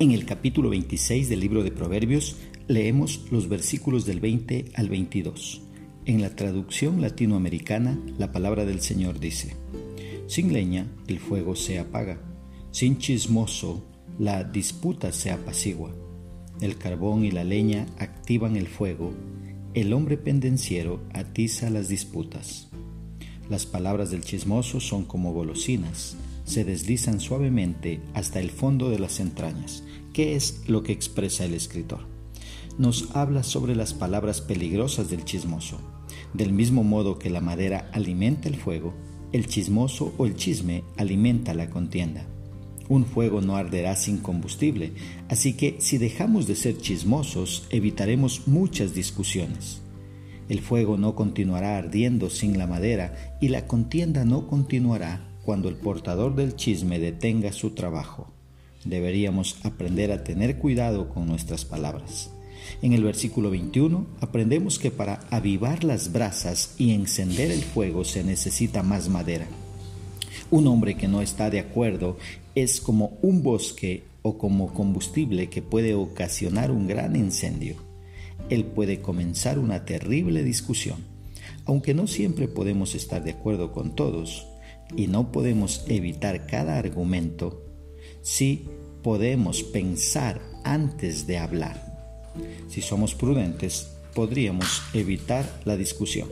En el capítulo 26 del libro de Proverbios leemos los versículos del 20 al 22. En la traducción latinoamericana, la palabra del Señor dice, Sin leña el fuego se apaga, sin chismoso la disputa se apacigua. El carbón y la leña activan el fuego, el hombre pendenciero atiza las disputas. Las palabras del chismoso son como golosinas, se deslizan suavemente hasta el fondo de las entrañas. ¿Qué es lo que expresa el escritor? Nos habla sobre las palabras peligrosas del chismoso. Del mismo modo que la madera alimenta el fuego, el chismoso o el chisme alimenta la contienda. Un fuego no arderá sin combustible, así que si dejamos de ser chismosos, evitaremos muchas discusiones. El fuego no continuará ardiendo sin la madera y la contienda no continuará cuando el portador del chisme detenga su trabajo. Deberíamos aprender a tener cuidado con nuestras palabras. En el versículo 21 aprendemos que para avivar las brasas y encender el fuego se necesita más madera. Un hombre que no está de acuerdo es como un bosque o como combustible que puede ocasionar un gran incendio. Él puede comenzar una terrible discusión. Aunque no siempre podemos estar de acuerdo con todos, y no podemos evitar cada argumento, si podemos pensar antes de hablar. Si somos prudentes, podríamos evitar la discusión.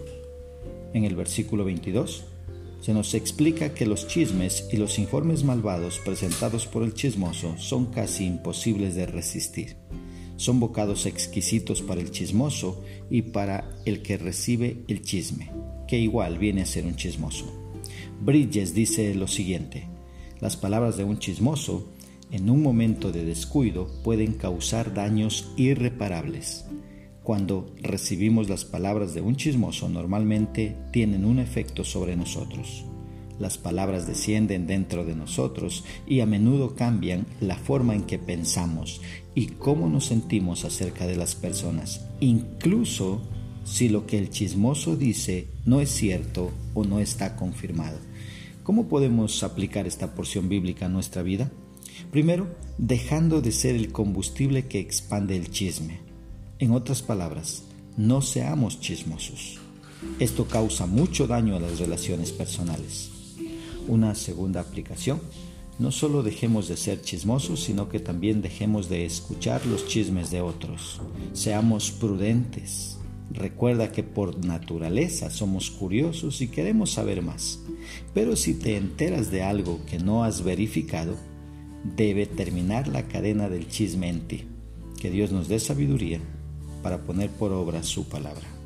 En el versículo 22 se nos explica que los chismes y los informes malvados presentados por el chismoso son casi imposibles de resistir. Son bocados exquisitos para el chismoso y para el que recibe el chisme, que igual viene a ser un chismoso. Bridges dice lo siguiente, las palabras de un chismoso en un momento de descuido pueden causar daños irreparables. Cuando recibimos las palabras de un chismoso normalmente tienen un efecto sobre nosotros. Las palabras descienden dentro de nosotros y a menudo cambian la forma en que pensamos y cómo nos sentimos acerca de las personas, incluso si lo que el chismoso dice no es cierto o no está confirmado. ¿Cómo podemos aplicar esta porción bíblica a nuestra vida? Primero, dejando de ser el combustible que expande el chisme. En otras palabras, no seamos chismosos. Esto causa mucho daño a las relaciones personales. Una segunda aplicación, no solo dejemos de ser chismosos, sino que también dejemos de escuchar los chismes de otros. Seamos prudentes, Recuerda que por naturaleza somos curiosos y queremos saber más. Pero si te enteras de algo que no has verificado, debe terminar la cadena del chisme en ti. Que Dios nos dé sabiduría para poner por obra su palabra.